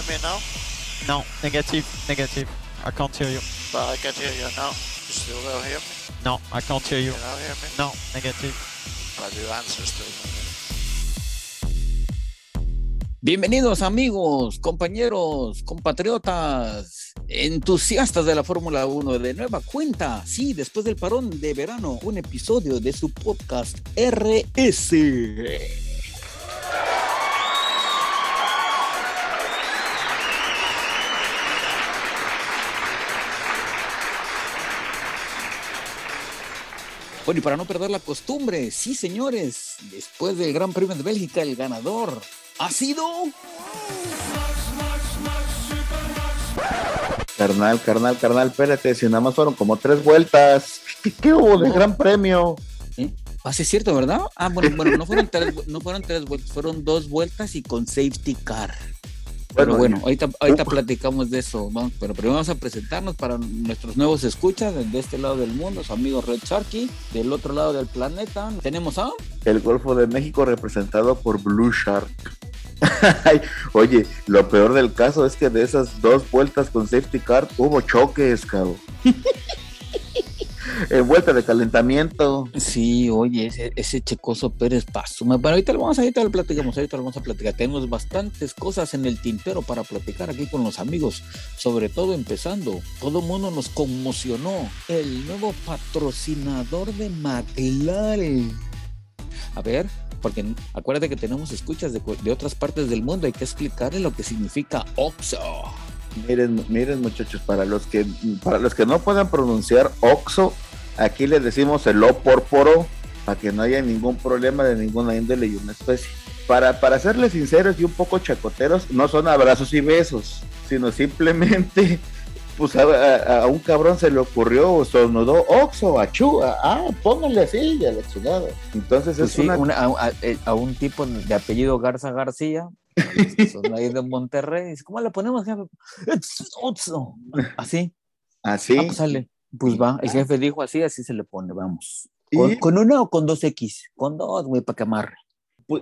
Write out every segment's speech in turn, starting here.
hear me now? No, negative, negative. I can't hear you. But I can hear you now. You still don't hear me? No, I can't hear you. You don't hear me? No, negative. But you answer still. Bienvenidos amigos, compañeros, compatriotas, entusiastas de la Fórmula 1 de nueva cuenta. Sí, después del parón de verano, un episodio de su podcast RS. Bueno, y para no perder la costumbre, sí, señores, después del Gran Premio de Bélgica, el ganador ha sido. Carnal, carnal, carnal, espérate, si nada más fueron como tres vueltas. ¿Qué, hubo de gran premio? ¿Eh? Ah, sí es cierto, ¿verdad? Ah, bueno, bueno, no fueron tres, no fueron tres vueltas, fueron dos vueltas y con safety car. Pero bueno, ahorita, ahorita platicamos de eso, vamos, pero primero vamos a presentarnos para nuestros nuevos escuchas de este lado del mundo, su amigo Red Sharky, del otro lado del planeta. Tenemos a El Golfo de México representado por Blue Shark. Oye, lo peor del caso es que de esas dos vueltas con safety car hubo choques, cabrón. en vuelta de calentamiento. Sí, oye, ese, Checoso Pérez pasó. Bueno, ahorita lo vamos a, ahorita lo platicamos, ahorita lo vamos a platicar. Tenemos bastantes cosas en el tintero para platicar aquí con los amigos, sobre todo empezando. Todo mundo nos conmocionó. El nuevo patrocinador de McLaren. A ver, porque acuérdate que tenemos escuchas de, de otras partes del mundo, hay que explicarle lo que significa OXO. Miren, miren muchachos, para los que para los que no puedan pronunciar Oxo, aquí les decimos el O por poro, para que no haya ningún problema de ninguna índole y una especie. Para, para serles sinceros y un poco chacoteros, no son abrazos y besos, sino simplemente, pues a, a- a un cabrón se le ocurrió o sonudó Oxo, achú, ah, pónganle así, ya la chingada. Entonces Pues es sí, una... una- a, a- a un tipo de apellido Garza García, son ahí de Monterrey, ¿cómo le ponemos? jefe? Así, Así. ah, pues sale. Pues va, el jefe dijo así, así se le pone, vamos. ¿Con, con una o con dos X? Con dos, güey, para que amarre.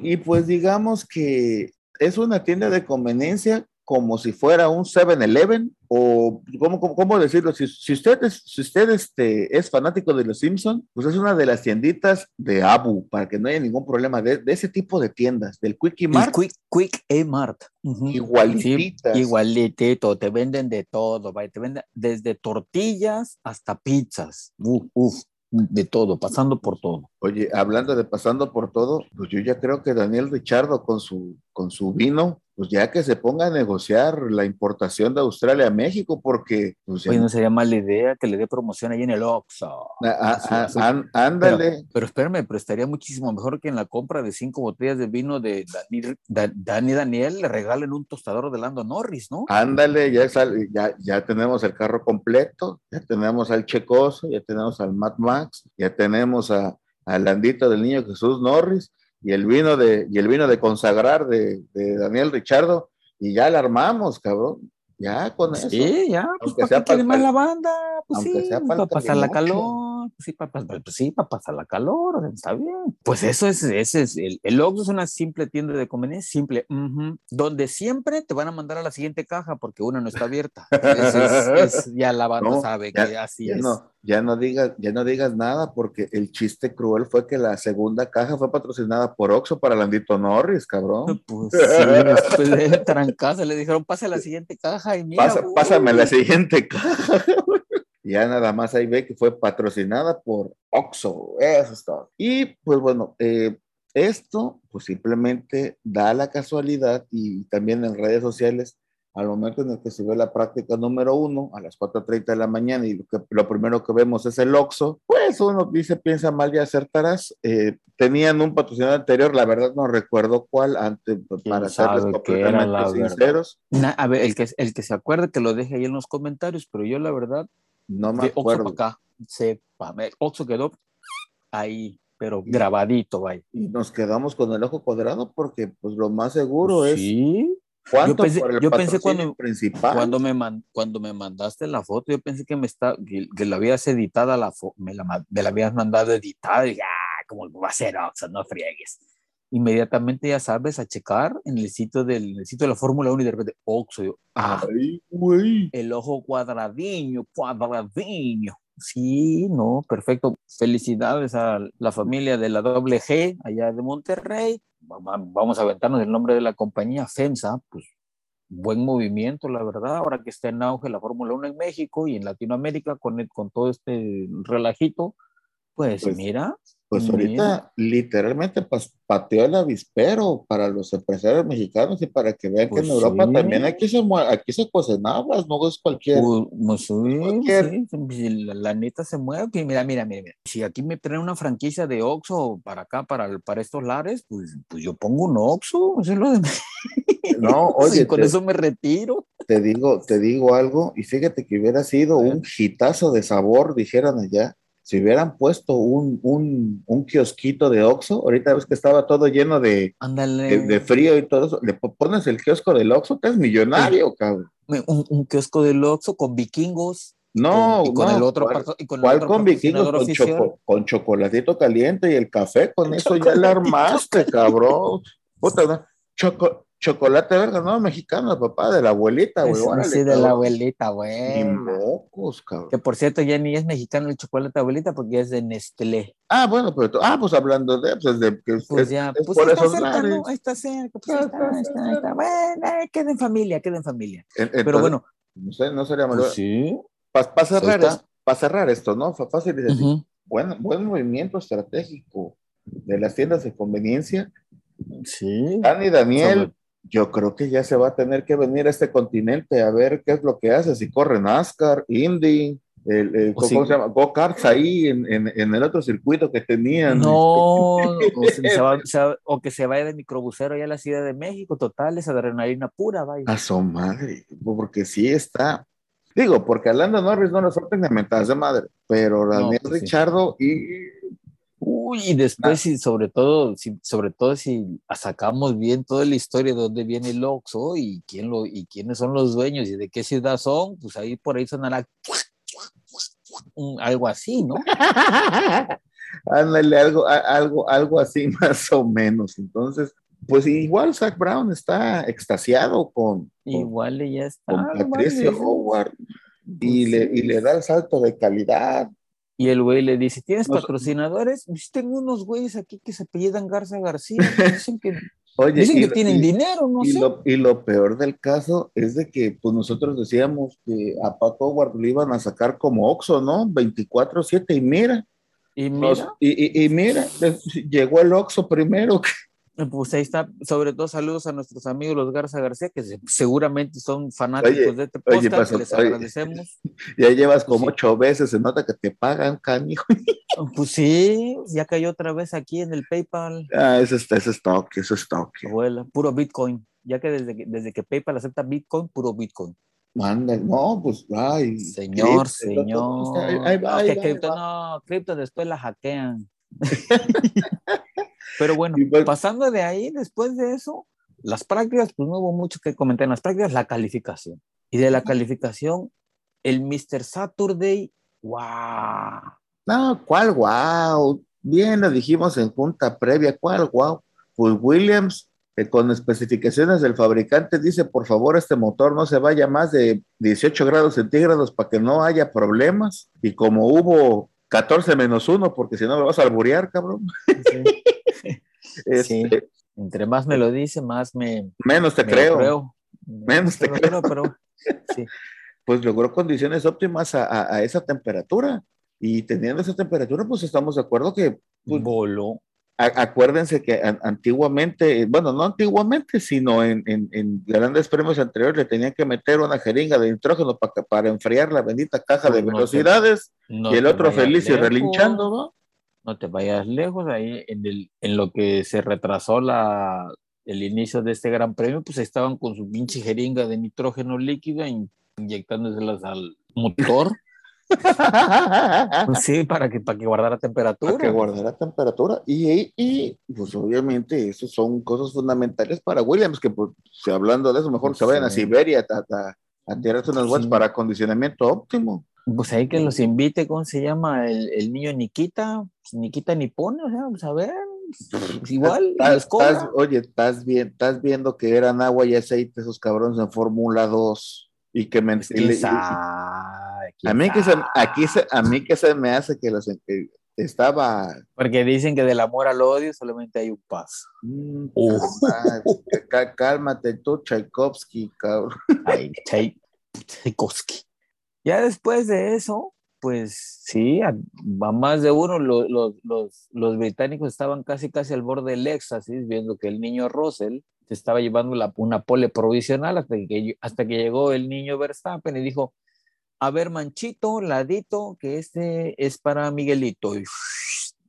Y pues digamos que es una tienda de conveniencia como si fuera un 7-Eleven o ¿cómo, cómo, cómo decirlo? Si, si usted, es, si usted este, es fanático de los Simpson, pues es una de las tienditas de Abu para que no haya ningún problema de, de ese tipo de tiendas, del Quickie El Mart, Quick, Quick A-Mart. Ujú. igualititas. Sí, igualitito, te venden de todo, te venden desde tortillas hasta pizzas. Uf, uf, de todo, pasando por todo. Oye, hablando de pasando por todo, pues yo ya creo que Daniel Richardo con su, con su vino, pues ya que se ponga a negociar la importación de Australia a México, porque pues Oye, no sería mala idea que le dé promoción ahí en el Oxxo. A- a- Así, a- así. án- ándale, Pero espérame, pero estaría muchísimo mejor que en la compra de cinco botellas de vino de Dani, Da- Dani Daniel le regalen un tostador de Lando Norris, ¿no? ándale, ya, sal- ya, ya tenemos el carro completo, ya tenemos al Checoso, ya tenemos al Mad Max, ya tenemos a, a Landito del Niño Jesús Norris y el vino de, y el vino de consagrar de, de Daniel Richardo, y ya la armamos, cabrón, ya con eso. Sí, ya, pues Aunque ¿para sea quiere pa'l- más la banda? Pues aunque sí, sea para pa'l pasar la calimocho. Pues sí, para, pues sí, para pasar la calor, está bien. Pues eso es, ese es, el, el Oxxo es una simple tienda de conveniencia, simple, ujú, donde siempre te van a mandar a la siguiente caja porque una no está abierta. Es, es- ya la banda No, sabe ya- que así Ya es. no, ya no digas, ya no digas nada, porque el chiste cruel fue que la segunda caja fue patrocinada por Oxxo para Landito Norris, cabrón. Pues sí, después de trancazo le dijeron, pasa a la siguiente caja y mira. Pasa- pásame la siguiente caja. ya nada más ahí ve que fue patrocinada por Oxxo, eso es todo. Y pues bueno, eh, esto pues simplemente da la casualidad y también en redes sociales, al momento en el que se ve la práctica número uno, a las 4.30 de la mañana, y lo, que, lo primero que vemos es el Oxxo, pues uno dice, piensa mal y acertarás. Eh, tenían un patrocinador anterior, la verdad no recuerdo cuál, antes, para serles completamente sinceros. Na- a ver, el que, el que se acuerde que lo deje ahí en los comentarios, pero yo la verdad, No me de acuerdo. para acá, sepa, el Oxxo quedó ahí, pero grabadito, vaya. y nos quedamos con el ojo cuadrado porque pues lo más seguro es Sí, cuánto Yo pensé- por el yo pensé cuando- principal. cuando me, man- cuando me mandaste la foto, yo pensé que me, está, que, que la habías editada, la me, la, me la habías mandado editada, y ya, como va a ser Oxxo, no friegues. Inmediatamente ya sabes a checar en el sitio del en el sitio de la Fórmula 1 y de repente Oxo, yo, ah, Ay, güey. el ojo cuadradiño, cuadradiño. Sí, no, perfecto. Felicidades a la familia de la doble G allá de Monterrey. Va- va- Vamos a aventarnos el nombre de la compañía FEMSA, pues buen movimiento, la verdad, ahora que está en auge la Fórmula 1 en México y en Latinoamérica con, el- con todo este relajito, pues, Pues, mira, Pues ahorita literalmente pas- pateó el avispero para los empresarios mexicanos y para que vean Pues que en Europa sí. también aquí se, aquí se cuecen habas, no es cualquier. Pues, pues, sí, Cualquier- sí, la, la neta se mueve. que Mira, mira, mira, mira. Si aquí me traen una franquicia de Oxxo para acá, para, para estos lares, pues, pues yo pongo un Oxxo. Eso es lo de... No, oye, con te, eso me retiro. te digo, te digo algo, y fíjate que hubiera sido un hitazo de sabor, dijeran allá, si hubieran puesto un, un, un kiosquito de Oxxo, ahorita ves que estaba todo lleno de, de, de frío y todo eso, le po- pones el kiosco del Oxxo, te es millonario, cabrón. Un, un kiosco del Oxxo con vikingos. No, y con no, el otro, ¿cuál- y con el ¿Cuál otro con vikingos? Con, choco- con chocolatito caliente y el café, con eso ya la armaste, cabrón. Puta, no, choco- chocolate verga, no, mexicano, papá, de la abuelita, güey. Órale, sí, de la abuelita, Ni güey. mocos, cabrón. Que por cierto, ya ni es mexicano el chocolate abuelita porque es de Nestlé. Ah, bueno, pero ah, pues hablando de, pues de que Pues es- ya, es pues por está esos cerca, lares. ¿no? Ahí está cerca, pues Ah, ahí está, ahí está, ahí está. Bueno, eh, queda en familia, queda en familia. Pero bueno, no sé, no sería malo. pues sí. Para cerrar, Ahí está. es- pa cerrar esto, ¿no? Fácil y sencillo. Ujú. buen, buen movimiento estratégico de las tiendas de conveniencia. Sí. Dani Daniel, Sobre- yo creo que ya se va a tener que venir a este continente a ver qué es lo que hace, si corre NASCAR, Indy, el, el- ¿cómo si- se llama? Go-karts ahí en, en- en el otro circuito que tenían. No, o, se- se va- se va- o que se vaya de microbusero allá a la Ciudad de México, total, esa adrenalina pura, vaya. A su madre, porque sí está. Digo, porque a Lando Norris no le suelten de mentadas de madre, pero Daniel pues sí. Richardo y Uy, y después, y sobre todo, si, sobre todo si sacamos bien toda la historia de dónde viene el Oxxo y quién lo, y quiénes son los dueños y de qué ciudad son, pues ahí por ahí sonará algo así, ¿no? Ándale, algo, algo, algo así más o menos. Entonces, pues igual Zach Brown está extasiado con, con, Igual y ya está. con Patricio Howard y pues le, y le da el salto de calidad. Y el güey le dice, ¿tienes patrocinadores? Pues tengo unos güeyes aquí que se apellidan Garza García, que dicen que, Oye, dicen que lo- tienen y- dinero, no y sé. lo, y lo peor del caso es de que pues nosotros decíamos que a Pato Howard lo iban a sacar como Oxxo, ¿no? 24-7 y mira, Y mira, y, y- y mira, llegó el Oxxo primero. pues ahí está, sobre todo saludos a nuestros amigos los Garza García, que se- seguramente son fanáticos Oye, de este oye, podcast, les oye. agradecemos. Ya llevas como Sí. ocho veces, se nota que te pagan, canijo. Pues sí, ya cayó otra vez aquí en el PayPal, Ah, eso es, eso es toque, eso es toque. abuela, puro Bitcoin. Ya que desde que, desde que PayPal acepta Bitcoin, puro Bitcoin. Manda, no, pues, ay. Señor, cripto, señor. Ahí, va, que cripto, ahí va. no, cripto después la hackean. Pero bueno, pues- pasando de ahí, después de eso, las prácticas, pues no hubo mucho que comentar en las prácticas, la calificación. Y de la calificación, el Mr. Saturday, wow. No, ¿cuál wow? Bien, lo dijimos en junta previa, ¿cuál wow? Pues Williams, con especificaciones del fabricante, dice, por favor, este motor no se vaya más de 18 grados centígrados para que no haya problemas. Y como hubo 14 menos 1, porque si no me vas a alburear, cabrón. Este, Entre más me lo dice, más me, Menos te me lo creo. Menos te creo. pero sí. Pues logró condiciones óptimas a, a- a esa temperatura. Y teniendo esa temperatura, pues estamos de acuerdo que Pues- voló. Acuérdense que an- antiguamente, bueno, no antiguamente, sino en, en- en grandes premios anteriores le tenían que meter una jeringa de nitrógeno para, para enfriar la bendita caja de no te- velocidades No y el te otro feliz y lejos. relinchando, ¿no? no te vayas lejos, ahí en, el, en lo que se retrasó la, el inicio de este gran premio, pues estaban con su pinche jeringa de nitrógeno líquido in- inyectándoselas al motor, sí, para que, para que guardara temperatura. para que guardara temperatura. Y, y, pues obviamente, eso son cosas fundamentales para Williams, que pues, hablando de eso, mejor Pues se vayan a sí. Siberia a, a, a tirarse unas vueltas Sí. para acondicionamiento óptimo. Pues ahí que los invite, ¿cómo se llama? El, el niño Nikita, pues Nikita Nipone, o sea, pues a ver, pues, igual, cobra. estás- oye, estás, bien, estás viendo que eran agua y aceite esos cabrones en Fórmula 2 y que me... Pues, y y- quién a mí que se, aquí se, a mí que se me hace que los que estaba Porque dicen que del amor al odio solamente hay un paso. mm, Uh. calma- cá- cálmate tú Tchaikovsky cabrón Ay, Tchaikovsky. Ya después de eso, pues sí, a, a más de uno, lo- lo- los, los británicos estaban casi casi al borde del éxtasis, viendo que el niño Russell se estaba llevando la- una pole provisional hasta que, hasta que llegó el niño Verstappen y dijo, a ver, manchito, ladito, que este es para Miguelito.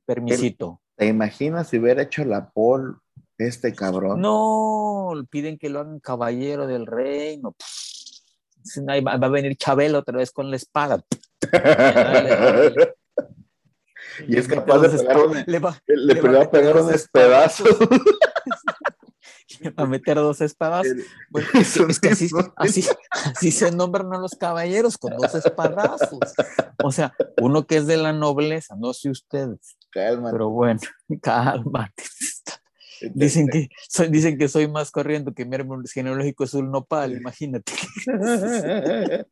Permisito. ¿te imaginas si hubiera hecho la pole este cabrón? No, piden que lo hagan caballero del reino. Va, a venir Chabelo otra vez con la espada. Dale, dale. y es capaz de pegar le va, le, le va va a pegar unos pedazos a meter dos espadas. Bueno, Es un es que así, así, así se nombran a los caballeros, con dos espadazos. O sea, uno que es de la nobleza, no sé ustedes, Cálmate. pero bueno, cálmate. Dicen que soy, dicen que soy más corriendo que mi árbol genealógico es un nopal, imagínate.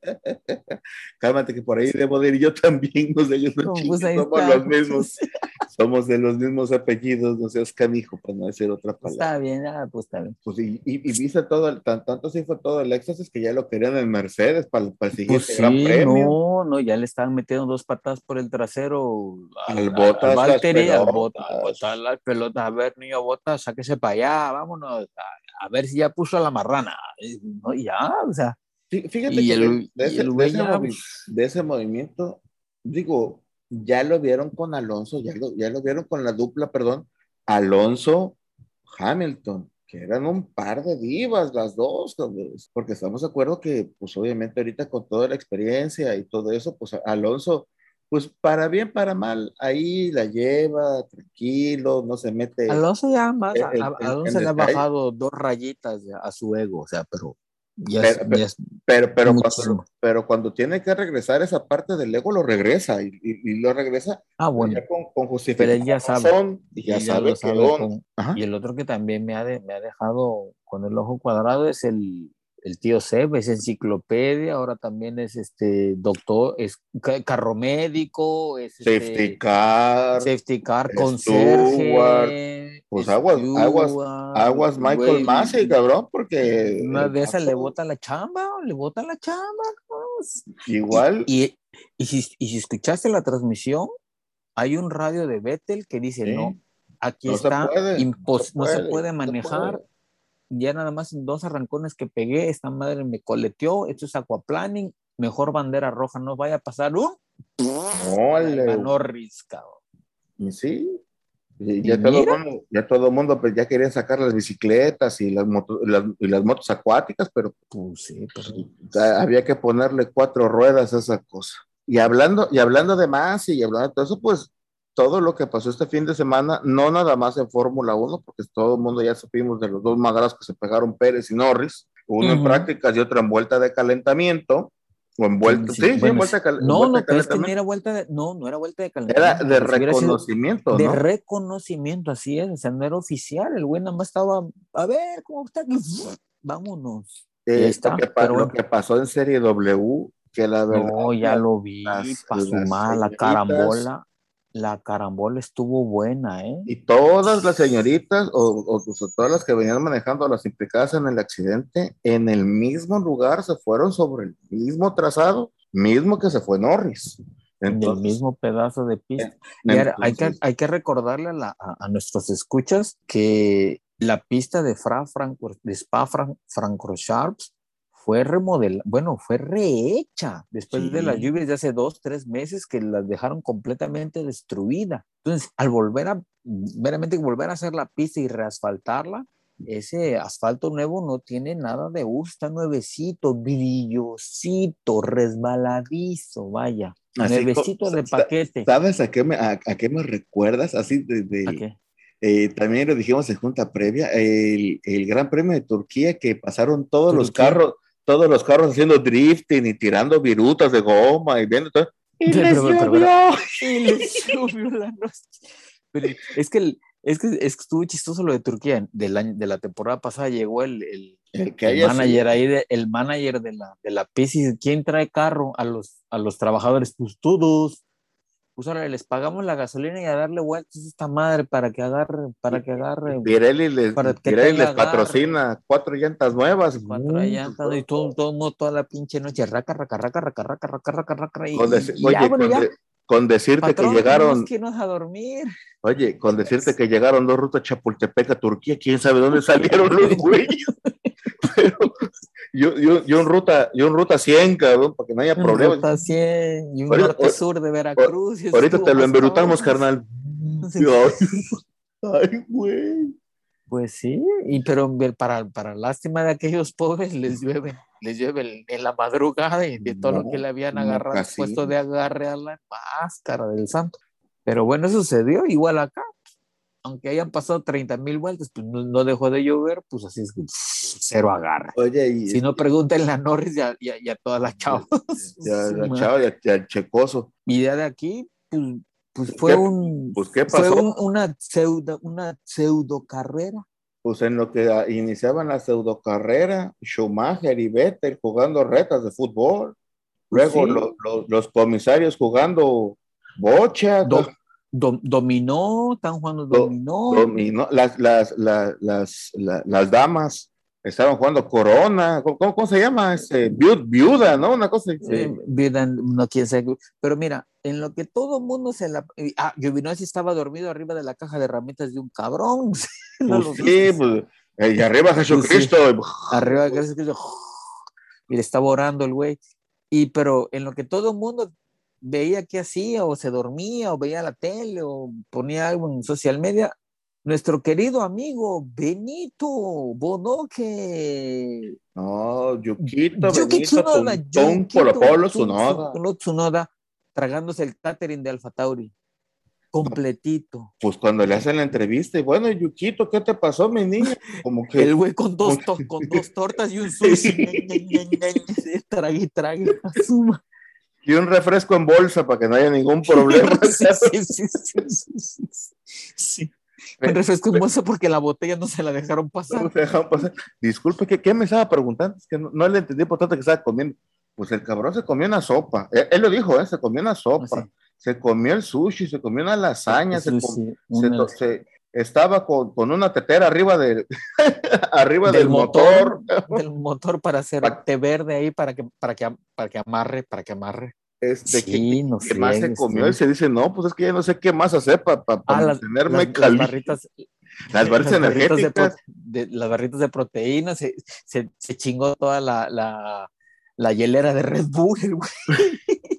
Cálmate que por ahí debo de ir yo también, no sé, yo no pues somos los mismos, somos de los mismos apellidos, no seas canijo, para no decir otra palabra. Está bien, ah, pues está bien. Pues y, y, y viste todo, el, tan, tanto así fue todo el éxtasis que ya lo querían en Mercedes para, para el siguiente Pues gran sí, premio. no, no, ya le estaban metiendo dos patas por el trasero Al Valtteri, al pelotas. Bottas, al Bottas, las pelotas. A ver, niño Botas, sáquese para allá, vámonos. A, a ver si ya puso a la marrana. Y, No, ya, o sea, Fí- Fíjate Y que el- de, y ese, el de ese ya, movi- de ese movimiento, digo, ya lo vieron con Alonso, ya lo, ya lo vieron con la dupla, perdón, Alonso Hamilton, que eran un par de divas las dos, cabrón, porque estamos de acuerdo que, pues obviamente ahorita con toda la experiencia y todo eso, pues Alonso, pues para bien, para mal, ahí la lleva, tranquilo, no se mete. Alonso ya más, el- el- a- Alonso el le ha bajado dos rayitas ya a su ego, o sea, pero ya, es, Pero- ya es- Pero, pero, cuando, pero cuando tiene que regresar esa parte del ego, lo regresa y, y- y lo regresa ah, bueno, ya con, con pero él ya sabe. justificación y ya, sabe con-. Y el otro que también me ha, de- me ha dejado con el ojo cuadrado es el, el tío Seb, es enciclopedia, ahora también es este doctor, es ca- carro médico, es este, Safety car, safety car, Steward, conserje. pues aguas- aguas- aguas Michael Massey, cabrón, porque Una de esas le vato bota la chamba, le bota la chamba. igual Y, y, y si, y si escuchaste la transmisión, hay un radio de Vettel que dice, Sí. no, aquí No se está, puede, impos- no se puede, no se manejar. puede. Ya nada más en dos arrancones que pegué, esta madre me coleteó, esto es aquaplaning, mejor bandera roja, no vaya a pasar un... Ole, Ganó Norris, cabrón. y sí, y Y ya todo, mira. mundo, ya todo el mundo pues, ya quería sacar las bicicletas y las, moto- las- y las motos acuáticas, pero Pues sí, sea, había que ponerle cuatro ruedas a esa cosa. Y hablando, y hablando de más y hablando de todo eso, pues todo lo que pasó este fin de semana, no nada más en Fórmula 1, porque todo el mundo ya supimos de los dos magras que se pegaron Pérez y Norris, uno en prácticas y otro en vuelta de calentamiento, o en vuelta, sí, sí, en vuelta de No, vuelta no, de pero es que no era vuelta de, no, no era vuelta de Era calentamiento. de hubiera sido- reconocimiento, de ¿no? reconocimiento, así es, o sea, no era oficial, el güey nada más estaba, a ver, ¿cómo está? Vámonos. Eh, está, lo, que, pero lo que pasó en Serie W, que la verdad, No, ya lo vi, las- pa' su las madre, la carambola, la carambola estuvo buena, ¿eh? Y todas las señoritas, o, o, o todas las que venían manejando las implicadas en el accidente, en el mismo lugar se fueron sobre el mismo trazado, mismo que se fue Norris. En el Entonces, mismo pedazo de pista. Y ahora, hay, que, entonces, hay que recordarle a, la- a- a nuestros escuchas que la pista de, Fra, Franco- de Spa Fran, Francorchamps fue remodelada, bueno, fue rehecha después de las Sí. lluvias de hace dos, tres meses que las dejaron completamente destruida. Entonces, al volver a, meramente volver a hacer la pista y reasfaltarla, ese asfalto nuevo no tiene nada de uso, está nuevecito, brillosito, resbaladizo, vaya, nuevecito de paquete. ¿Sabes a qué me, a, a qué me recuerdas? Así de, de- ¿A qué? eh, también lo dijimos en junta previa, el, el Gran Premio de Turquía que pasaron todos los Turquía. carros, todos los carros haciendo drifting y tirando virutas de goma y viendo todo. Y les pero- pero- llovió. Y les llovió la noche. Pero es que el, Es que, es que estuvo chistoso lo de Turquía. Del año, de la temporada pasada llegó el, el, El que manager sido. ahí, de- el manager de la, de la PIS. ¿Quién trae carro a los, a los trabajadores? Pues todos. Pues ahora les pagamos la gasolina y a darle vueltas a esta madre para que agarre, para que agarre Pirelli les, Para que Pirelli les patrocina cuatro llantas nuevas. cuatro Mm, llantas y todo, todo, toda la pinche noche, raca, raca, raca, raca, raca, raca, raca, raca, y, Con, deci- y oye, ya, bueno, con, de- con decirte patrón, que llegaron, que irnos a dormir. oye, con decirte que llegaron dos rutas Chapultepec a Turquía, quién sabe dónde salieron los güeyes. Pero yo, yo, yo en ruta, yo en ruta 100, cabrón, para que no haya problemas. Ruta 100 y un Ahorita- norte-sur de Veracruz. Ahorita te lo cabrón. carnal. Sí. Ay, güey. Pues sí, y pero para, para lástima de aquellos pobres les llueve, les llueve en la madrugada y de todo lo que le habían agarrado, puesto de agarre a la máscara del santo. Pero bueno, eso sucedió igual acá. Aunque hayan pasado 30 mil vueltas, pues no, no dejó de llover, pues así es que cero agarra. Oye, y Si no, pregúntenle a Norris y a, y a- y a todas las chavas. ya, la chava, ya, ya checoso. Y ya de aquí, pues, pues fue ¿Qué? un Pues, ¿qué fue pasó? un- una pseudo, una pseudo carrera. Pues en lo que ah, iniciaban la pseudocarrera, Schumacher y Vettel jugando retas de fútbol. Luego Sí. lo- lo- los comisarios jugando bocha, Do- dom- dominó, están jugando Do- dominó. dominó, las, las, las, las, la- las damas estaban jugando corona, ¿cómo, cómo se llama? Viu- viuda, ¿no? Una cosa así. Eh, vida, no quién sabe. Pero mira, en lo que todo mundo se la. Ah, Giovinazzi estaba dormido arriba de la caja de herramientas de un cabrón. No Pues sí, pues, eh, y arriba Jesucristo. Arriba, gracias a Cristo, y le estaba orando el güey. Y pero en lo que todo mundo veía qué hacía, o se dormía, o veía la tele, o ponía algo en social media, nuestro querido amigo Benito Bodoque. No, Yukito, Yuki Benito, Tsunoda, Polo Tsunoda. Tragándose el catering de Alfa Tauri. Completito. Pues cuando le hacen la entrevista, y bueno, Yukito, ¿qué te pasó, mi niña? Como que El güey con dos, to- con dos tortas y un sushi. trague, trague. Suma. Y un refresco en bolsa para que no haya ningún problema. Sí, sí, sí, sí. Un refresco en bolsa porque la botella no se la dejaron No pasar. se dejaron pasar. Disculpe, ¿qué, qué me estaba preguntando? Es que no, no le entendí por tanto que estaba comiendo. Pues el cabrón se comió una sopa. Él, él lo dijo, ¿eh? Se comió una sopa. Sí. Se comió el sushi, se comió una lasaña. se com- sí, se una- to- se- estaba con, con una tetera arriba, de, arriba del del, motor. del motor para hacer Pa- té verde ahí para que, para que, para que amarre, para que amarre. Este, ¿qué- Sí, no ¿Qué más se comió? sí. Y se dice, no, pues es que ya no sé qué más hacer para Ah, las, mantenerme las- las caliente. barritas, Las barritas las barritas de, energéticas. de- las barritas de proteína, se, se, se chingó toda la, la, la hielera de Red Bull, güey.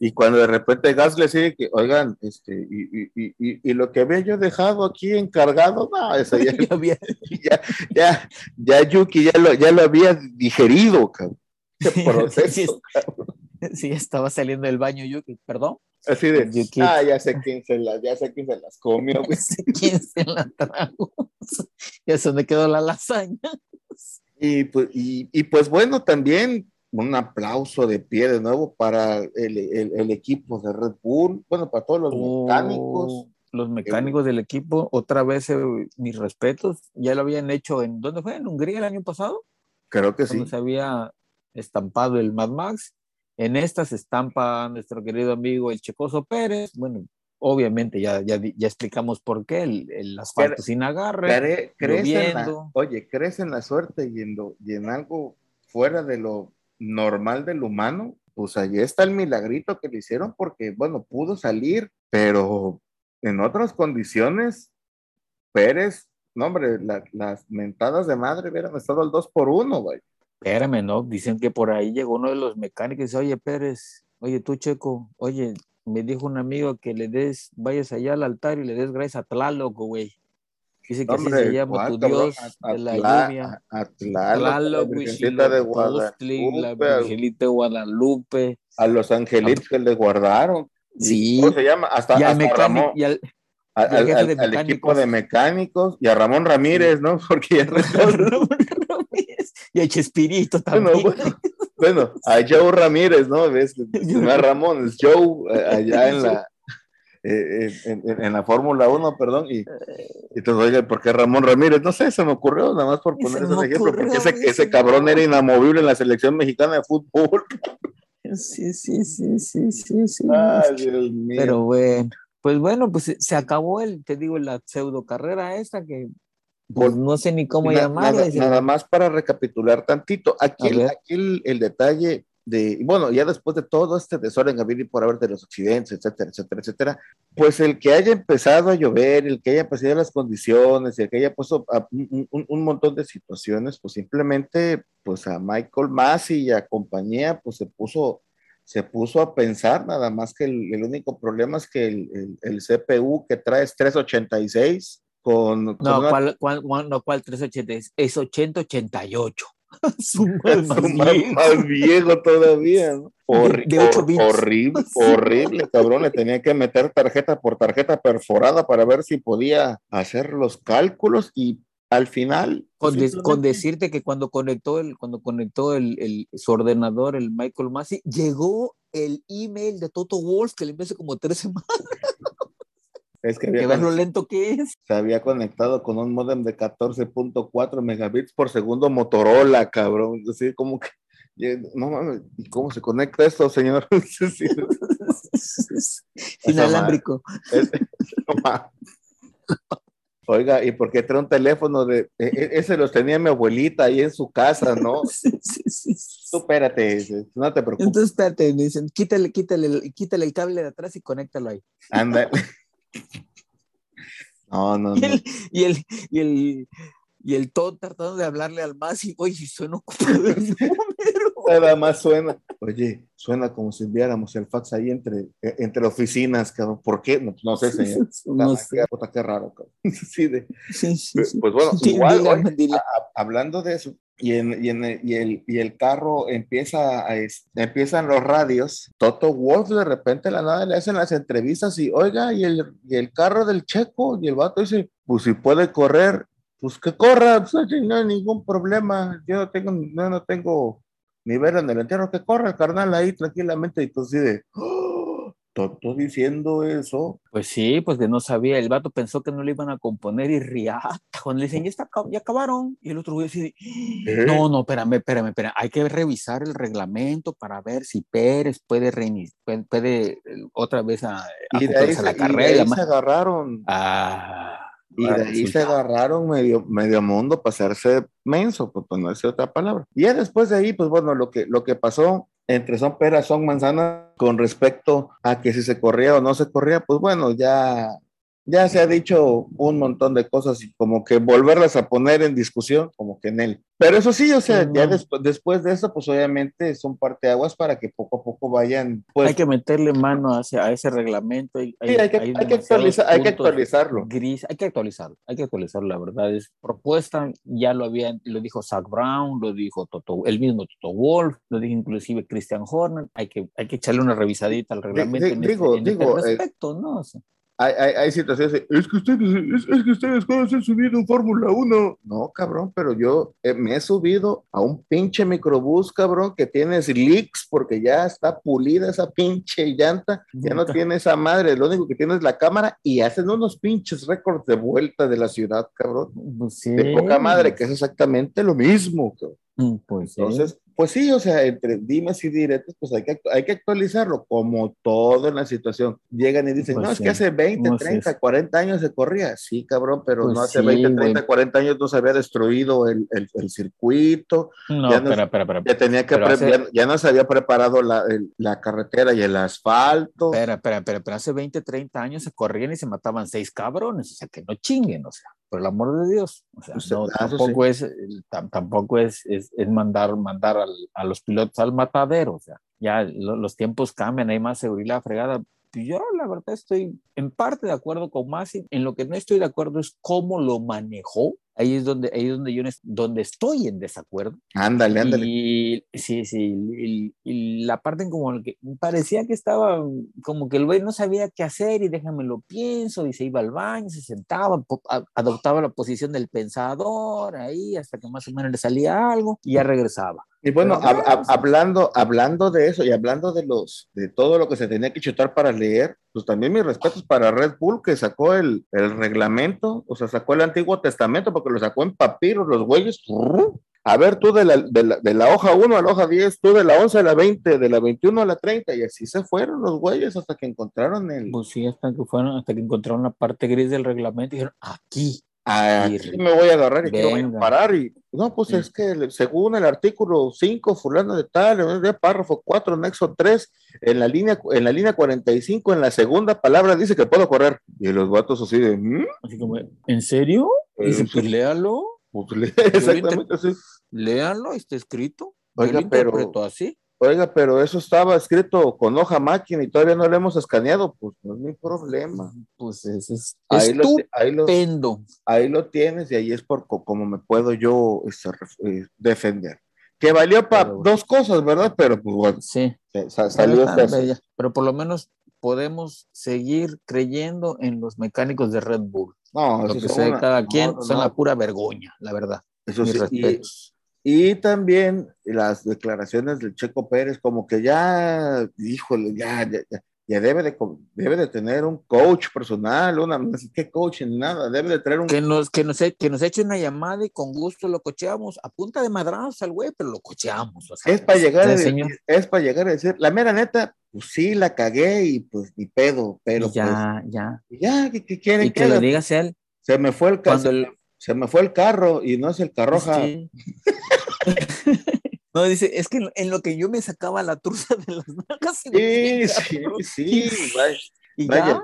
Y cuando de repente Gas le dice que, oigan, este, y, y, y, y, y lo que había yo dejado aquí encargado, no, eso ya, Ya había- ya, ya, ya Yuki ya lo, ya lo había digerido, cabrón. Qué Sí, proceso, cabrón. sí, estaba saliendo del baño yo, perdón. Así de, Yuki. ah, ya sé quién se las, ya sé quién se las comió, güey. ¿Quién se la trago? Ya es donde quedó la lasaña. Y pues, y, y pues bueno, también un aplauso de pie de nuevo para el, el, el equipo de Red Bull, bueno, para todos los mecánicos. Oh, los mecánicos del equipo, otra vez eh, mis respetos, ya lo habían hecho en, ¿dónde fue? ¿En Hungría el año pasado? Creo que sí. Cuando se había estampado el Mad Max. En esta se estampa nuestro querido amigo el Checoso Pérez. Bueno, obviamente ya, ya, ya explicamos por qué, el, el asfalto Pero- sin agarre. Cre- crees en la- oye, crees en la suerte y en, lo- y en algo fuera de lo normal del humano, pues allí está el milagrito que le hicieron porque, bueno, pudo salir, pero en otras condiciones, Pérez, no hombre, la- las mentadas de madre hubieran estado al 2 por 1 güey. Espérame, ¿no? Dicen que por ahí llegó uno de los mecánicos y dice, oye, Pérez, oye, tú, Checo, oye, me dijo un amigo que le des, vayas allá al altar y le des gracias a Tlaloc, güey. Dice que así Hombre, se llama ¿cuál, tu? Dios de la lluvia. la Virgencita de la Guadalupe, a- Virgencita de Guadalupe. a los angelitos que le guardaron. Sí. ¿Cómo se llama? Hasta, Y al, hasta mecánico, Ramón, y al- al al, al- de al equipo de mecánicos y a Ramón Ramírez, ¿no? Porque ya no está- y a Chespirito bueno, también. bueno, bueno, a Joe Ramírez, ¿no? ¿Ves? No es Ramón, es Joe eh, allá en la eh, en, en, la Fórmula 1, perdón, y, y te oye, ¿por qué Ramón Ramírez? No sé, se me ocurrió nada más por poner ese ejemplo, porque ese, ese cabrón era inamovible en la selección mexicana de fútbol. Sí, sí, sí, sí, sí, sí. Ay, Dios mío. Pero bueno, pues bueno, pues se acabó el, te digo, la pseudo carrera esta que pues no sé ni cómo llamarla. Nada, más para recapitular tantito. Aquí, el, aquí el, detalle de, bueno, ya después de todo este desorden habido y por haber de los accidentes, etcétera, etcétera, etcétera, pues el que haya empezado a llover, el que haya empezado las condiciones, el que haya puesto un, un, montón de situaciones, pues simplemente, pues a Michael Massey y a compañía, pues se puso, se puso a pensar, nada más que el, el único problema es que el, el, CPU que trae es 386, con, no, ¿cuál, cuál, no, ¿cuál 380? Es 8088. Su más, más, viejo. todavía, ¿no? de 8 bits. horrible, horrible, cabrón. Le tenía que meter tarjeta por tarjeta perforada para ver si podía hacer los cálculos y al final. Con, con decirte que cuando conectó el, cuando conectó el, el, su ordenador, el Michael Massey, llegó el email de Toto Wolf que le envió hace como tres semanas. Es que, había lo lento que es. Se había conectado con un modem de 14.4 megabits por segundo Motorola, cabrón. Así como que, no mames, ¿y cómo se conecta esto, señor? Inalámbrico. Oiga, ¿y por qué trae un teléfono de... E, e, ese los tenía mi abuelita ahí en su casa, ¿no? Sí, sí, sí. espérate, no te preocupes. Entonces, espérate, dicen, quítale, quítale, quítale el cable de atrás y conéctalo ahí. Ándale. No, no, y el, Y el, y el, y el tratando de hablarle al más y, oye, si suena ocupado el número. Nada más suena. Oye, suena como si enviáramos el fax ahí entre, eh, entre oficinas, cabrón. ¿Por qué? No, no sé, señor. No sé. Qué, raro, cabrón. Sí, de, sí, sí, Pues bueno, igual, hablando de eso, y, en, y, en, el, carro empieza a, empiezan los radios. Toto Wolf de repente la nada le hacen las entrevistas y oiga, y el, el carro del checo, y el vato dice, pues si puede correr, pues que corra, pues, no hay ningún problema, yo no tengo, no, no tengo nivel en el entierro, que corra el carnal ahí tranquilamente, y tú de, Toto diciendo eso. Pues sí, pues que no sabía. El vato pensó que no le iban a componer y riata. Cuando le dicen, ya, está, ya acabaron. Y el otro güey dice, ¿Eh? no, no, espérame, espérame, espérame. Hay que revisar el reglamento para ver si Pérez puede reiniciar, puede, otra vez a, y de ahí, la carrera. Y de ahí se agarraron. Ah. Y de ahí se agarraron medio, medio mundo para hacerse menso, por ponerse otra palabra. Y ya después de ahí, pues bueno, lo que, lo que pasó entre son peras, son manzanas con respecto a que si se corría o no se corría, pues bueno, ya ya se ha dicho un montón de cosas y como que volverlas a poner en discusión, como que en él. Pero eso sí, o sea, ya después, después de eso, pues obviamente son parteaguas para que poco a poco vayan. Pues, hay que meterle mano hacia, a ese reglamento. sí, hay que, hay que, actualizar, hay que actualizarlo. Gris, hay que actualizarlo, hay que actualizarlo, la verdad. Es propuesta, ya lo había, lo dijo Zach Brown, lo dijo Toto, el mismo Toto Wolf, lo dijo inclusive Christian Horner. Hay que, hay que echarle una revisadita al reglamento en, digo, este, digo, este respecto, ¿no? Hay, hay, hay, situaciones, es que ustedes, es, es que ustedes cuando se han subido en Fórmula 1. No, cabrón, pero yo eh, me he subido a un pinche microbús, cabrón, que tiene leaks porque ya está pulida esa pinche llanta, ya no tiene esa madre, lo único que tiene es la cámara y hacen unos pinches récords de vuelta de la ciudad, cabrón. Pues de poca madre, que es exactamente lo mismo, cabrón. Mm, pues Entonces, pues sí, o sea, entre dimes y diretes, pues hay que, hay que actualizarlo, como todo en la situación. Llegan y dicen, pues no, es que hace 20, 30, 40 años se corría. Sí, cabrón, pero pues no hace 20, 30, 40 años no se había destruido el, el, el circuito. No, ya no, espera, espera, espera. Ya, tenía que ya, no se había preparado la, la, carretera y el asfalto. Espera, espera, espera, pero hace 20, 30 años se corrían y se mataban seis cabrones, o sea, que no chinguen, o sea por el amor de Dios. O sea, no, tampoco, es, tampoco es, es, es mandar, mandar al, a los pilotos al matadero. O sea, ya los tiempos cambian, hay más seguridad fregada. Yo la verdad estoy en parte de acuerdo con Masi. En lo que no estoy de acuerdo es cómo lo manejó ahí es donde, ahí es donde yo donde estoy en desacuerdo. Ándale, ándale. Y, sí, sí, y, la parte en como que parecía que estaba como que el güey no sabía qué hacer y déjame lo pienso y se iba al baño, se sentaba, adoptaba la posición del pensador ahí hasta que más o menos le salía algo y ya regresaba. Y bueno, pues, hablando, hablando de eso y hablando de los, de todo lo que se tenía que chutar para leer, pues también mis respetos para Red Bull que sacó el, el reglamento, o sea, sacó el Antiguo Testamento porque lo sacó en papiro los güeyes. A ver, tú de la, de la, de la hoja 1 a la hoja 10, tú de la 11 a la 20, de la 21 a la 30, y así se fueron los güeyes hasta que encontraron el... Pues sí, hasta que fueron, hasta que encontraron la parte gris del reglamento y dijeron, aquí. Aquí me voy a agarrar y Venga. parar. Y no, pues Sí. es que según el artículo 5, fulano de tal, de párrafo 4, nexo 3, en la línea, en la línea 45, en la segunda palabra dice que puedo correr. Y los vatos así de, ¿mm? Así como, ¿en serio? Dice, pues léalo, Pues, le- exactamente así. léalo, está escrito. Oiga, Yo lo pero- así. Oiga, pero eso estaba escrito con hoja máquina y todavía no lo hemos escaneado, pues no es mi problema. Pues es, es Ahí lo, ahí, lo, estupendo. ahí lo tienes y ahí es por co- como me puedo yo este, eh, defender. Que valió para bueno. dos cosas, ¿verdad? Pero pues bueno, Sí. sa- sa- salió Pero. Pero por lo menos podemos seguir creyendo en los mecánicos de Red Bull. No, Lo que sea de una- cada no, quien no, son no, la pura vergoña, la verdad. eso Mis sí, y-. Y, también las declaraciones del Checo Pérez, como que ya, híjole, ya, ya, ya, ya debe, de, debe de tener un coach personal, una, no sé qué coach, ni nada, debe de tener un... Que nos, que, nos, que nos eche una llamada y con gusto lo cocheamos. A punta de madrazos al güey, pero lo cocheamos. o sea, Es para llegar, a ya, es para llegar a decir, la mera neta, pues sí, la cagué y pues ni pedo, pero Y ya, ya. pues ya, ¿qué, qué quieren Y que que lo haga? digas él. Se me fue el Cuando el- se me fue el carro y no es el carroja. Sí. no, dice, es que en lo- que yo me sacaba la truza de las nalgas. Sí, sí, sí, vaya, Y vaya, ya,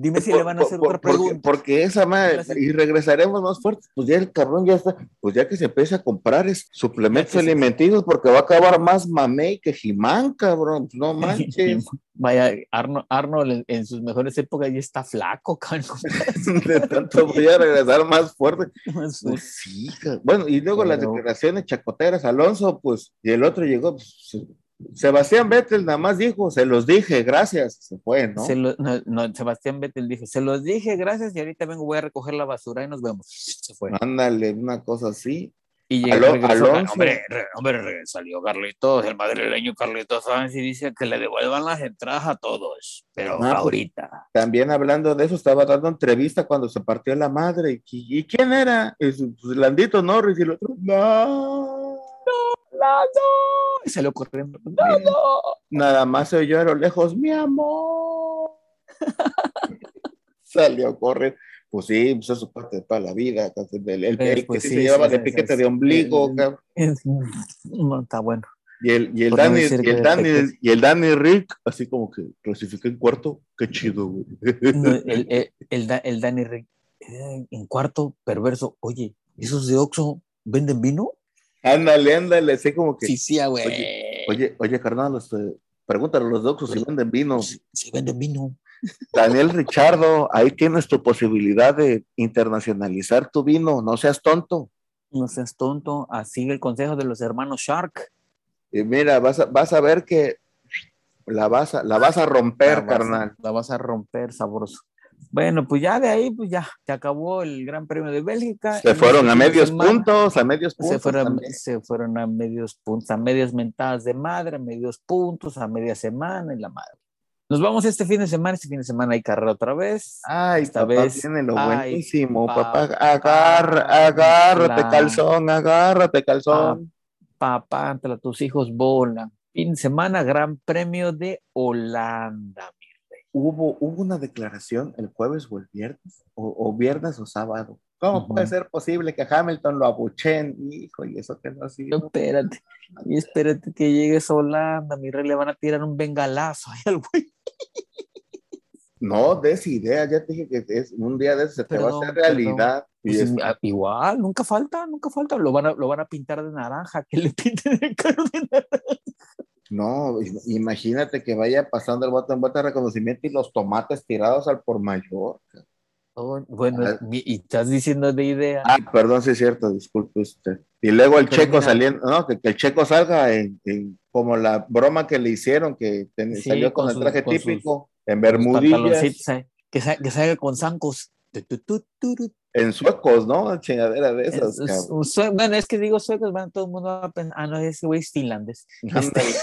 dime si Por- le van a hacer por- otra pregunta. porque esa madre, sí. y regresaremos más fuertes, pues ya el cabrón ya está, pues ya que se empiece a comprar es- suplementos se- alimenticios porque va a acabar más mamey que Jimán, cabrón, pues no manches, Vaya, Arno, Arnold en, sus mejores épocas ya está flaco, cabrón. de tanto voy a regresar más fuerte. Pues, sí, bueno, y luego las declaraciones chacoteras, Alonso, pues, y el otro llegó, pues, Sebastián Vettel nada más dijo, se los dije, gracias, se fue, ¿no? Se lo- no, no, Sebastián Vettel dijo, se los dije, gracias, y ahorita vengo, voy a recoger la basura y nos vemos. Se fue. Ándale, una cosa así. Y llegó, Alo- regresó, Alonso. hombre, re- hombre, re- salió Carlitos, el madrileño Carlitos Sáenz y dice que le devuelvan las entradas a todos, pero Ah, pues, ahorita. También hablando de eso, estaba dando entrevista cuando se partió la madre. ¿Y, y quién era? Pues, Landito Norris y el otro. No. Y salió corriendo. Nada más se oyó a lo lejos, mi amor. Salió a correr. Pues sí, pues eso es parte de toda la vida. El, el- Pues, el pues que sí, se llevaba sí, de sí, piquete sí, de ombligo. El- cabrón. Es- No, está bueno. Y el, y el decir y el que Danny, defectos. y el Danny Rick, así como que clasifica en cuarto. Qué chido, güey. No, el, el, el, Da- el Danny Rick, eh, en cuarto, perverso. Oye, ¿esos de Oxxo venden vino? Ándale, ándale, así como que. Sí, sí, güey. Oye, oye, carnal, este, pregúntale a los doxos si venden vino. Sí, sí venden vino. Daniel Richardo, ahí tienes tu posibilidad de internacionalizar tu vino, no seas tonto. No seas tonto. Así el consejo de los hermanos Shark. Y mira, vas a, vas a ver que la vas a, la vas a romper, la vas, carnal. La vas a romper, sabroso. Bueno, pues ya de ahí, pues ya, se acabó el Gran Premio de Bélgica. Se En fueron a medios semana, puntos, a medios puntos. Se fueron, también. se fueron a medios puntos, a medias mentadas de madre, a medios puntos, a media semana y la madre. Nos vamos este fin de semana. Este fin de semana hay carrera otra vez. Ay, esta papá, vez, tiene lo ay, buenísimo, papá, papá. Agarra, agárrate, la- calzón, agárrate, calzón. Papá, entre tus hijos volan. Fin de semana, Gran Premio de Holanda. Hubo, hubo una declaración el jueves o el viernes, o, o viernes o sábado. ¿Cómo puede ser posible que Hamilton lo abuchen? Hijo, y eso que no ha sido. Espérate. Y espérate que llegues a Holanda, mi rey, le van a tirar un bengalazo ahí al güey. No des idea, ya te dije que es, un día de eso se te va a hacer realidad. Y Pues, es- ah, igual, nunca falta, nunca falta. Lo van a, lo van a pintar de naranja, que le pinten el carro de naranja. No, im- imagínate que vaya pasando el bote en vuelta de reconocimiento y los tomates tirados al por mayor. Oh, bueno, Ah. y estás diciendo de idea. Ah, perdón, sí es cierto, disculpe usted. Y luego el checo saliendo, no, que, que el checo salga en, en- como la broma que le hicieron, que ten- Sí, salió con, con el traje con sus- típico, en bermudillas. eh, que, sa- que salga con zancos. Tu, en suecos, ¿no? Chingadera de esas. Es- es cabrón. un sue- bueno, es que digo suecos, van, todo el mundo va a pensar, ah, no, ese güey es finlandés. Ándale.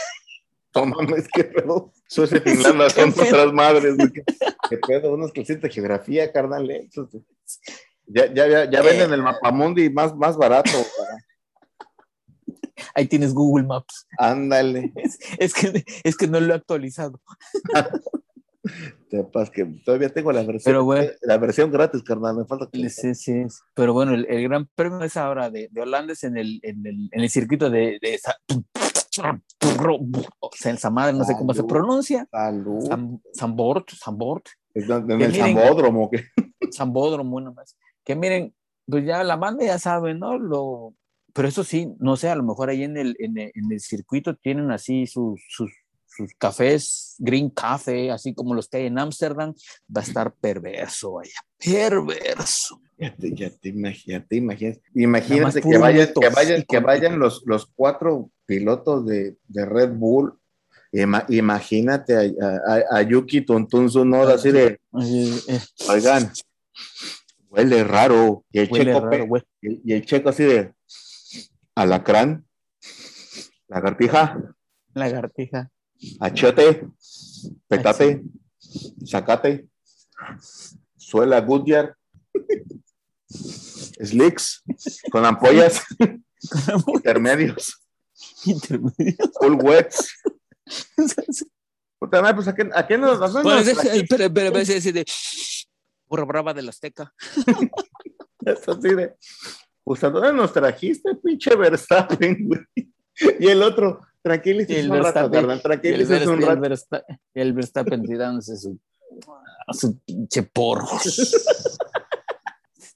No mames, qué pedo. Suecia y Finlandia son nuestras madres. ¿Qué, qué pedo? Unas clases de geografía, carnal. eh. Ya, ya, ya, ya venden el mapamundi más, más barato. para- Ahí tienes Google Maps. Ándale. Es, es que, es que no lo he actualizado. Sepas que todavía tengo la versión, Pero bueno. la versión gratis, carnal. Me falta que Sí, sí. Pero bueno, el, el gran premio es ahora de, de Holanda es en el, en el, en el circuito de, de esa, o sea, esa madre, no sé cómo se pronuncia. Salud. Sam- Sambort, Sambort, en que el miren- que- Sambódromo nomás. Que miren, pues ya la banda ya sabe, ¿no? Lo, pero eso sí, no sé, a lo mejor ahí en el, en el, en el circuito tienen así sus, sus, sus cafés, green café, así como los que hay en Ámsterdam, va a estar perverso allá, perverso. Ya te, ya te ya te imaginas. Imagínate que vayan, que vayan, que vayan los, los cuatro pilotos de, de Red Bull. Ima- imagínate a, a- a Yuki Tuntun Tsunoda así de, eh, oigan, huele raro. Y el, huele checo, raro, y el checo así de, alacrán, lagartija, Lagartija. Achiote, petate, sacate, suela Goodyear, slicks, con ampollas intermedios, Intermedio. full wets. Puta madre, pues a qué, a qué nos, Bueno, nos es- espera, espera, espera, ese de burra brava de la Azteca. trajiste así de, pues a dónde nos trajiste, pinche Verstappen, güey? Y el otro, tranquilícese El un rato, carnal, un rato. El Verstappen tirándose su, su pinche porro.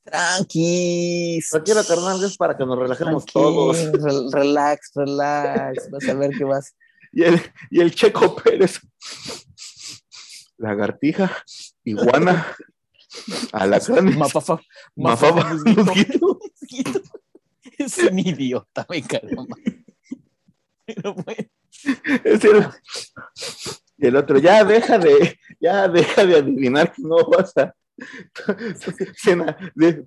Tranquis. Tranquilo, carnal, es para que nos relajemos todos. rel- Relax, relax. Vas a ver qué vas. Y el, y el Checo Pérez. Lagartija, iguana, alacrán, Mafafa. Mafafa, musguito. mosquito. Mosquito. Es un idiota, me cago. man. Es el- y el otro, ya deja de, ya deja de adivinar que no vas a.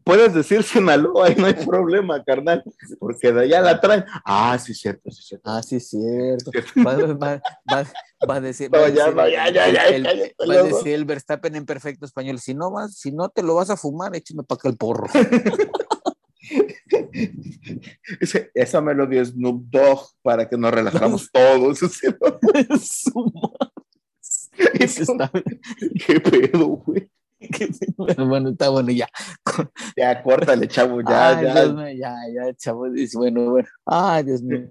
Puedes decir Sinaloa y no hay problema, carnal, porque de allá la traen. Ah, sí, cierto, sí, cierto. Ah, sí, cierto. Va, va- va- va a decir. No, va a ya, decir no, ya, ya, ya, el- cállate, Va a luego. decir el Verstappen en perfecto español. Si no vas, si no te lo vas a fumar, échame para acá el porro. Ese- Eso me lo dio Snoop Dogg para que nos relajamos todos. ¿Qué pedo, güey? Bueno, bueno, está bueno, ya. Ya, córtale, chavo, ya, Ay, ya. Dios ya, ya, chavo. dice, Bueno, bueno. Ay, Dios mío.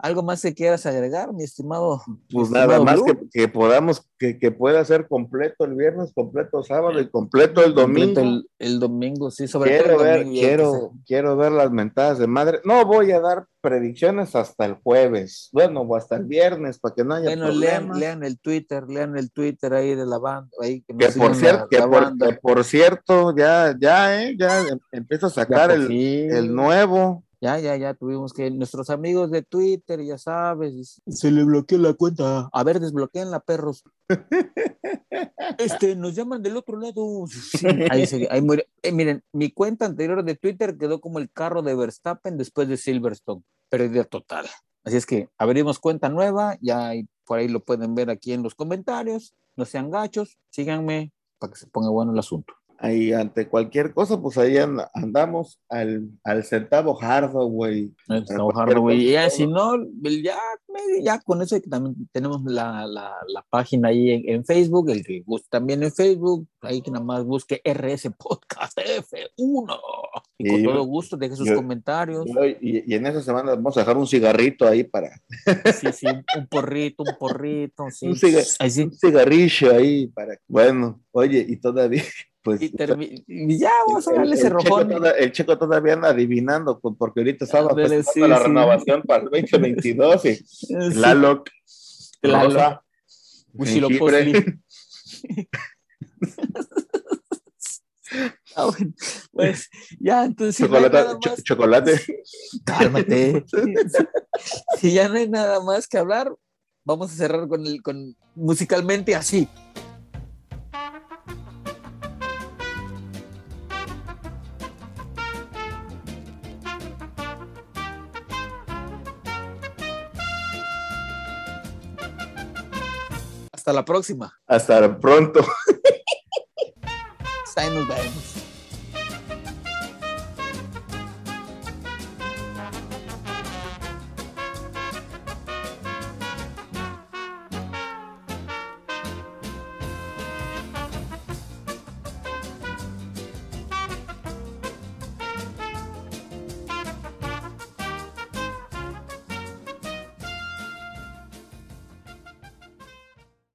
¿Algo más que quieras agregar, mi estimado? Pues mi nada estimado más que, que podamos, que, que pueda ser completo el viernes, completo sábado y completo el domingo. Completo El, el domingo, sí, sobre quiero todo el ver, domingo. quiero, quiero ver las mentadas de madre. No voy a dar predicciones hasta el jueves, bueno, o hasta el viernes, para que no haya Bueno, lean, problemas. lean el Twitter, lean el Twitter ahí de la banda. Ahí que, que por cierto, la- que la por, banda. que por cierto, ya, ya, eh, ya em- empiezo a sacar el, el nuevo. Ya, ya, ya tuvimos que nuestros amigos de Twitter, ya sabes, se le bloqueó la cuenta. A ver, desbloqueenla, perros. Este, nos llaman del otro lado. Sí, ahí se- ahí muere. Eh, miren, mi cuenta anterior de Twitter quedó como el carro de Verstappen después de Silverstone. Pérdida total. Así es que abrimos cuenta nueva, ya por ahí lo pueden ver aquí en los comentarios. No sean gachos, síganme para que se ponga bueno el asunto. Ahí ante cualquier cosa, pues ahí and- andamos al, al centavo cualquier güey. Y ya, cosa. si no, ya, ya con eso también tenemos la, la, la página ahí en, en Facebook, el que guste también en Facebook, ahí que nada más busque RS Podcast F1. Y con Y yo- todo gusto deje sus yo- comentarios. Y, y en esa semana vamos a dejar un cigarrito ahí para Sí, sí, un, un porrito, un porrito, sí. Un ciga- Ahí sí. un cigarrillo ahí para. Bueno, oye, y todavía, pues. Y, termi- y ya vamos a el, darle ese el checo rojón. toda- el checo todavía anda adivinando, pues, porque ahorita estaba Ándale, presentando sí, la sí. renovación para el 2022 y Sí. Huitzilopochtli. jengibre. Ah, bueno, pues ya, entonces no chocolate, más- chocolate. Cálmate. si ya no hay nada más que hablar, vamos a cerrar con el con musicalmente así. Hasta la próxima. Hasta pronto. Ahí nos vemos.